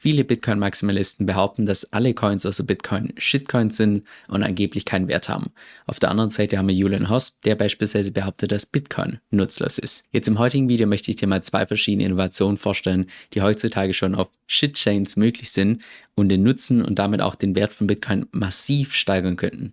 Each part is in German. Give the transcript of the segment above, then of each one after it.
Viele Bitcoin-Maximalisten behaupten, dass alle Coins außer Bitcoin Shitcoins sind und angeblich keinen Wert haben. Auf der anderen Seite haben wir Julian Hosp, der beispielsweise behauptet, dass Bitcoin nutzlos ist. Jetzt im heutigen Video möchte ich dir mal zwei verschiedene Innovationen vorstellen, die heutzutage schon auf Shitchains möglich sind und den Nutzen und damit auch den Wert von Bitcoin massiv steigern könnten.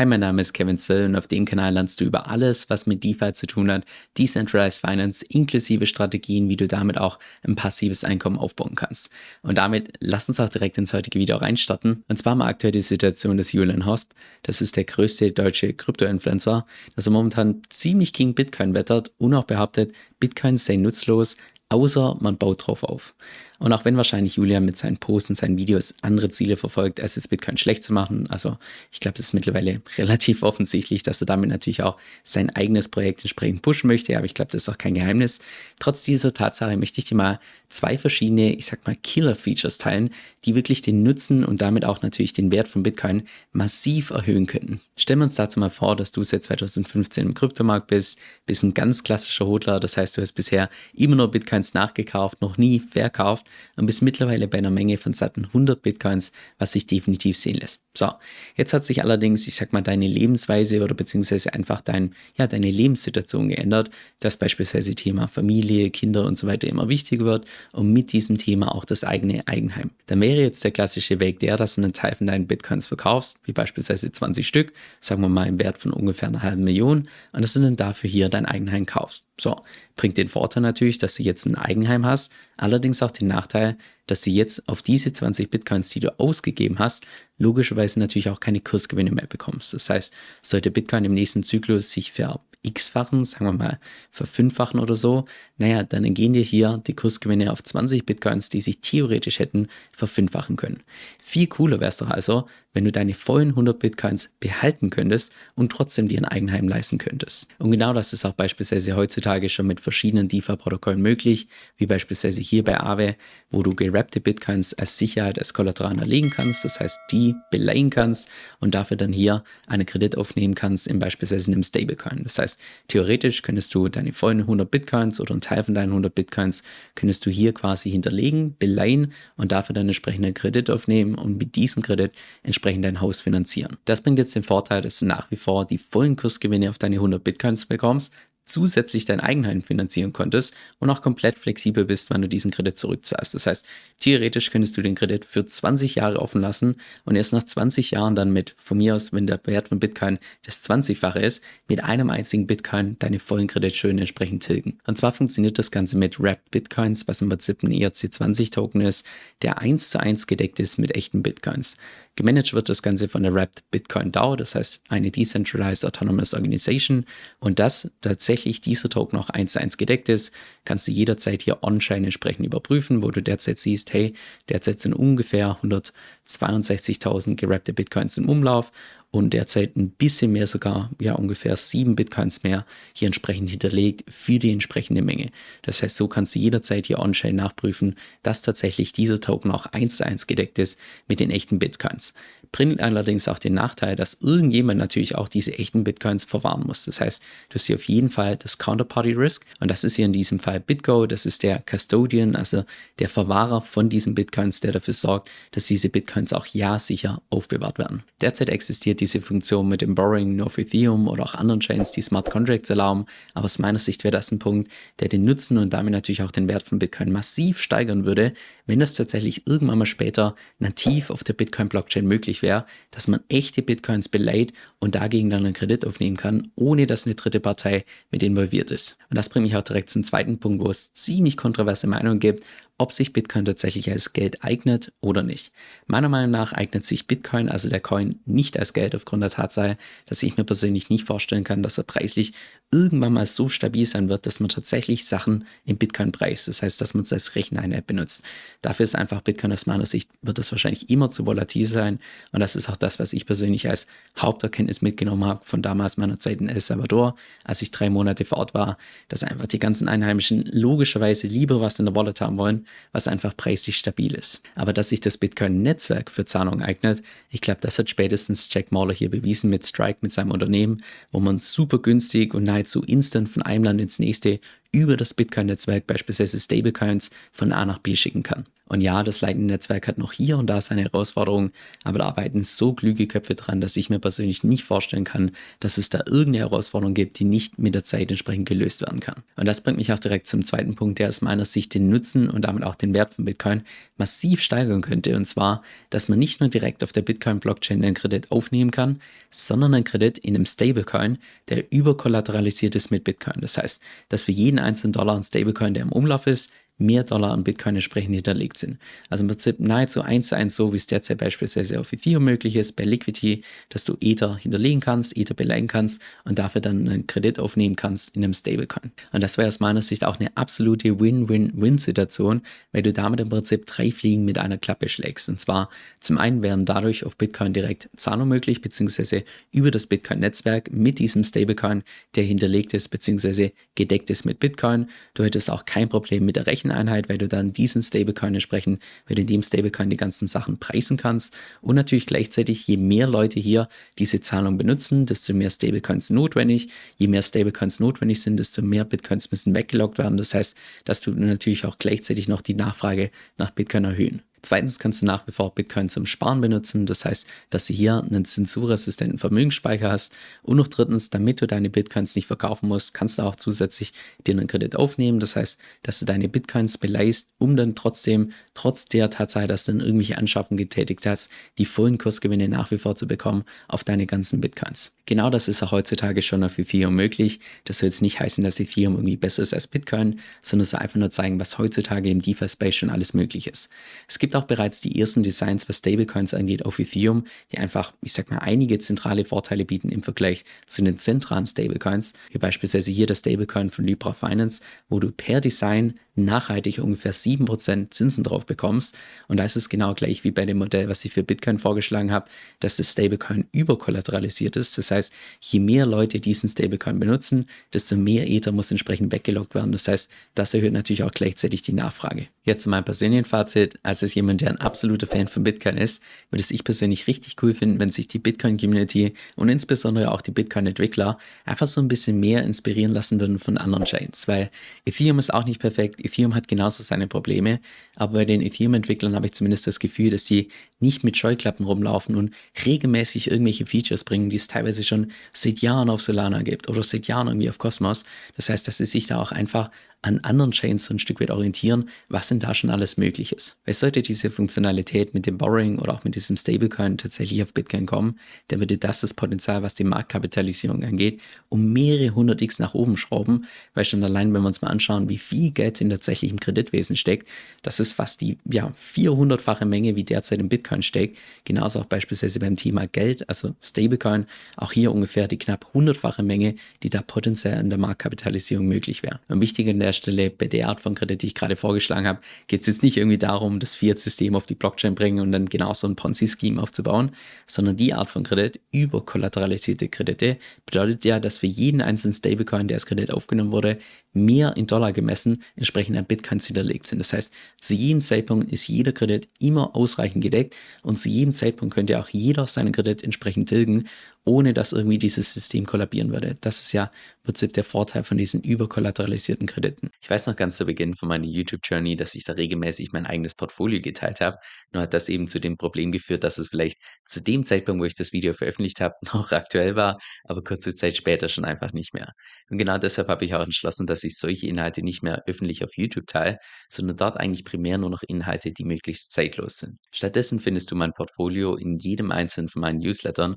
Hi, mein Name ist Kevin Sill und auf dem Kanal lernst du über alles, was mit DeFi zu tun hat, Decentralized Finance, inklusive Strategien, wie du damit auch ein passives Einkommen aufbauen kannst. Und damit lass uns auch direkt ins heutige Video reinstarten. Und zwar mal aktuell die Situation des Julian Hosp. Das ist der größte deutsche Krypto-Influencer, dass er momentan ziemlich gegen Bitcoin wettert und auch behauptet, Bitcoin sei nutzlos, außer man baut drauf auf. Und auch wenn wahrscheinlich Julian mit seinen Posts und seinen Videos andere Ziele verfolgt, als jetzt Bitcoin schlecht zu machen, also ich glaube, es ist mittlerweile relativ offensichtlich, dass er damit natürlich auch sein eigenes Projekt entsprechend pushen möchte, aber ich glaube, das ist auch kein Geheimnis. Trotz dieser Tatsache möchte ich dir mal zwei verschiedene, ich sag mal, Killer-Features teilen, die wirklich den Nutzen und damit auch natürlich den Wert von Bitcoin massiv erhöhen könnten. Stellen wir uns dazu mal vor, dass du seit 2015 im Kryptomarkt bist, bist ein ganz klassischer Hodler, das heißt, du hast bisher immer nur Bitcoins nachgekauft, noch nie verkauft und bist mittlerweile bei einer Menge von satten 100 Bitcoins, was sich definitiv sehen lässt. So, jetzt hat sich allerdings, ich sag mal, deine Lebensweise oder beziehungsweise einfach dein, ja, deine Lebenssituation geändert, dass beispielsweise Thema Familie, Kinder und so weiter immer wichtiger wird und mit diesem Thema auch das eigene Eigenheim. Dann wäre jetzt der klassische Weg der, dass du einen Teil von deinen Bitcoins verkaufst, wie beispielsweise 20 Stück, sagen wir mal im Wert von ungefähr einer halben Million und dass du dann dafür hier dein Eigenheim kaufst. So, bringt den Vorteil natürlich, dass du jetzt ein Eigenheim hast, allerdings auch den Nachteil, dass du jetzt auf diese 20 Bitcoins, die du ausgegeben hast, logischerweise natürlich auch keine Kursgewinne mehr bekommst. Das heißt, sollte Bitcoin im nächsten Zyklus sich ver x-fachen, sagen wir mal verfünffachen oder so, naja, dann gehen dir hier die Kursgewinne auf 20 Bitcoins, die sich theoretisch hätten verfünffachen können. Viel cooler wäre es doch also, wenn du deine vollen 100 Bitcoins behalten könntest und trotzdem dir ein Eigenheim leisten könntest. Und genau das ist auch beispielsweise heutzutage schon mit verschiedenen DeFi-Protokollen möglich, wie beispielsweise hier bei Aave, wo du gerappte Bitcoins als Sicherheit als Kollateral erlegen kannst, das heißt die beleihen kannst und dafür dann hier einen Kredit aufnehmen kannst in beispielsweise einem Stablecoin. Das heißt, theoretisch könntest du deine vollen 100 Bitcoins oder einen Teil von deinen 100 Bitcoins könntest du hier quasi hinterlegen, beleihen und dafür dann entsprechenden Kredit aufnehmen und mit diesem Kredit entsprechend dein Haus finanzieren. Das bringt jetzt den Vorteil, dass du nach wie vor die vollen Kursgewinne auf deine 100 Bitcoins bekommst, zusätzlich dein Eigenheim finanzieren konntest und auch komplett flexibel bist, wann du diesen Kredit zurückzahlst. Das heißt, theoretisch könntest du den Kredit für 20 Jahre offen lassen und erst nach 20 Jahren dann mit, von mir aus, wenn der Wert von Bitcoin das 20-fache ist, mit einem einzigen Bitcoin deine vollen Kreditschulden entsprechend tilgen. Und zwar funktioniert das Ganze mit Wrapped Bitcoins, was im Prinzip ein ERC20-Token ist, der eins zu eins gedeckt ist mit echten Bitcoins. Gemanagt wird das Ganze von der Wrapped Bitcoin DAO, das heißt eine Decentralized Autonomous Organization. Und dass tatsächlich dieser Token auch eins zu eins gedeckt ist, kannst du jederzeit hier on-chain entsprechend überprüfen, wo du derzeit siehst, hey, derzeit sind ungefähr 162.000 gerappte Bitcoins im Umlauf und derzeit ein bisschen mehr sogar, ja ungefähr sieben Bitcoins mehr hier entsprechend hinterlegt für die entsprechende Menge. Das heißt, so kannst du jederzeit hier on-chain nachprüfen, dass tatsächlich dieser Token auch eins zu eins gedeckt ist mit den echten Bitcoins bringt allerdings auch den Nachteil, dass irgendjemand natürlich auch diese echten Bitcoins verwahren muss. Das heißt, du hast hier auf jeden Fall das Counterparty Risk und das ist hier in diesem Fall BitGo, das ist der Custodian, also der Verwahrer von diesen Bitcoins, der dafür sorgt, dass diese Bitcoins auch ja sicher aufbewahrt werden. Derzeit existiert diese Funktion mit dem Borrowing nur für Ethereum oder auch anderen Chains, die Smart Contracts erlauben, aber aus meiner Sicht wäre das ein Punkt, der den Nutzen und damit natürlich auch den Wert von Bitcoin massiv steigern würde, wenn das tatsächlich irgendwann mal später nativ auf der Bitcoin-Blockchain möglich möglich dass man echte Bitcoins beleiht und dagegen dann einen Kredit aufnehmen kann, ohne dass eine dritte Partei mit involviert ist. Und das bringt mich auch direkt zum zweiten Punkt, wo es ziemlich kontroverse Meinungen gibt, ob sich Bitcoin tatsächlich als Geld eignet oder nicht. Meiner Meinung nach eignet sich Bitcoin, also der Coin, nicht als Geld aufgrund der Tatsache, dass ich mir persönlich nicht vorstellen kann, dass er preislich irgendwann mal so stabil sein wird, dass man tatsächlich Sachen in Bitcoin preist. Das heißt, dass man es als Recheneinheit benutzt. Dafür ist einfach Bitcoin aus meiner Sicht, wird es wahrscheinlich immer zu volatil sein. Und das ist auch das, was ich persönlich als Haupterkenntnis mitgenommen habe von damals meiner Zeit in El Salvador, als ich drei Monate vor Ort war, dass einfach die ganzen Einheimischen logischerweise lieber was in der Wallet haben wollen, was einfach preislich stabil ist. Aber dass sich das Bitcoin-Netzwerk für Zahlungen eignet, ich glaube, das hat spätestens Jack Mauler hier bewiesen mit Strike, mit seinem Unternehmen, wo man super günstig und nahezu instant von einem Land ins nächste über das Bitcoin-Netzwerk beispielsweise Stablecoins von A nach B schicken kann. Und ja, das Lightning-Netzwerk hat noch hier und da seine Herausforderungen, aber da arbeiten so klüge Köpfe dran, dass ich mir persönlich nicht vorstellen kann, dass es da irgendeine Herausforderung gibt, die nicht mit der Zeit entsprechend gelöst werden kann. Und das bringt mich auch direkt zum zweiten Punkt, der aus meiner Sicht den Nutzen und damit auch den Wert von Bitcoin massiv steigern könnte. Und zwar, dass man nicht nur direkt auf der Bitcoin-Blockchain einen Kredit aufnehmen kann, sondern einen Kredit in einem Stablecoin, der überkollateralisiert ist mit Bitcoin. Das heißt, dass für jeden einzelnen Dollar ein Stablecoin, der im Umlauf ist, mehr Dollar an Bitcoin entsprechend hinterlegt sind. Also im Prinzip nahezu eins zu eins so, wie es derzeit beispielsweise auf Ethereum möglich ist, bei Liquidity, dass du Ether hinterlegen kannst, Ether beleihen kannst und dafür dann einen Kredit aufnehmen kannst in einem Stablecoin. Und das wäre aus meiner Sicht auch eine absolute Win-Win-Win-Situation, weil du damit im Prinzip drei Fliegen mit einer Klappe schlägst. Und zwar zum einen wären dadurch auf Bitcoin direkt Zahlungen möglich, beziehungsweise über das Bitcoin-Netzwerk mit diesem Stablecoin, der hinterlegt ist, beziehungsweise gedeckt ist mit Bitcoin. Du hättest auch kein Problem mit der Rechnung Recheneinheit, weil du dann diesen Stablecoin entsprechend, weil du in dem Stablecoin die ganzen Sachen preisen kannst. Und natürlich gleichzeitig, je mehr Leute hier diese Zahlung benutzen, desto mehr Stablecoins notwendig. Je mehr Stablecoins notwendig sind, desto mehr Bitcoins müssen weggelockt werden. Das heißt, dass du natürlich auch gleichzeitig noch die Nachfrage nach Bitcoin erhöhen. Zweitens kannst du nach wie vor Bitcoin zum Sparen benutzen. Das heißt, dass du hier einen zensurresistenten Vermögensspeicher hast. Und noch drittens, damit du deine Bitcoins nicht verkaufen musst, kannst du auch zusätzlich dir einen Kredit aufnehmen. Das heißt, dass du deine Bitcoins beleihst, um dann trotzdem, trotz der Tatsache, dass du dann irgendwelche Anschaffungen getätigt hast, die vollen Kursgewinne nach wie vor zu bekommen auf deine ganzen Bitcoins. Genau das ist auch heutzutage schon auf Ethereum möglich. Das soll jetzt nicht heißen, dass Ethereum irgendwie besser ist als Bitcoin, sondern es soll einfach nur zeigen, was heutzutage im DeFi-Space schon alles möglich ist. Es gibt gibt auch bereits die ersten Designs, was Stablecoins angeht, auf Ethereum, die einfach, ich sag mal, einige zentrale Vorteile bieten im Vergleich zu den zentralen Stablecoins, wie beispielsweise hier der Stablecoin von Libra Finance, wo du per Design nachhaltig ungefähr 7% Zinsen drauf bekommst. Und da ist es genau gleich wie bei dem Modell, was ich für Bitcoin vorgeschlagen habe, dass das Stablecoin überkollateralisiert ist. Das heißt, je mehr Leute diesen Stablecoin benutzen, desto mehr Ether muss entsprechend weggelockt werden. Das heißt, das erhöht natürlich auch gleichzeitig die Nachfrage. Jetzt zu meinem persönlichen Fazit. Als jemand, der ein absoluter Fan von Bitcoin ist, würde es ich persönlich richtig cool finden, wenn sich die Bitcoin-Community und insbesondere auch die Bitcoin-Entwickler einfach so ein bisschen mehr inspirieren lassen würden von anderen Chains. Weil Ethereum ist auch nicht perfekt, Ethereum hat genauso seine Probleme, aber bei den Ethereum-Entwicklern habe ich zumindest das Gefühl, dass sie nicht mit Scheuklappen rumlaufen und regelmäßig irgendwelche Features bringen, die es teilweise schon seit Jahren auf Solana gibt oder seit Jahren irgendwie auf Cosmos. Das heißt, dass sie sich da auch einfach an anderen Chains so ein Stück weit orientieren, was denn da schon alles möglich ist. Weil sollte diese Funktionalität mit dem Borrowing oder auch mit diesem Stablecoin tatsächlich auf Bitcoin kommen, dann würde das das Potenzial, was die Marktkapitalisierung angeht, um mehrere hundert X nach oben schrauben, weil schon allein, wenn wir uns mal anschauen, wie viel Geld in tatsächlich Kreditwesen steckt, das ist fast die ja, 400-fache Menge, wie derzeit im Bitcoin steckt. Genauso auch beispielsweise beim Thema Geld, also Stablecoin, auch hier ungefähr die knapp 100-fache Menge, die da potenziell in der Marktkapitalisierung möglich wäre. Und wichtig an der Stelle bei der Art von Kredit, die ich gerade vorgeschlagen habe, geht es jetzt nicht irgendwie darum, das Fiat-System auf die Blockchain bringen und dann genau so ein Ponzi-Scheme aufzubauen, sondern die Art von Kredit, überkollateralisierte Kredite, bedeutet ja, dass für jeden einzelnen Stablecoin, der als Kredit aufgenommen wurde, mehr in Dollar gemessen entsprechend an Bitcoins hinterlegt sind. Das heißt, zu jedem Zeitpunkt ist jeder Kredit immer ausreichend gedeckt und zu jedem Zeitpunkt könnte auch jeder seinen Kredit entsprechend tilgen ohne dass irgendwie dieses System kollabieren würde. Das ist ja im Prinzip der Vorteil von diesen überkollateralisierten Krediten. Ich weiß noch ganz zu Beginn von meiner YouTube-Journey, dass ich da regelmäßig mein eigenes Portfolio geteilt habe. Nur hat das eben zu dem Problem geführt, dass es vielleicht zu dem Zeitpunkt, wo ich das Video veröffentlicht habe, noch aktuell war, aber kurze Zeit später schon einfach nicht mehr. Und genau deshalb habe ich auch entschlossen, dass ich solche Inhalte nicht mehr öffentlich auf YouTube teile, sondern dort eigentlich primär nur noch Inhalte, die möglichst zeitlos sind. Stattdessen findest du mein Portfolio in jedem einzelnen von meinen Newslettern,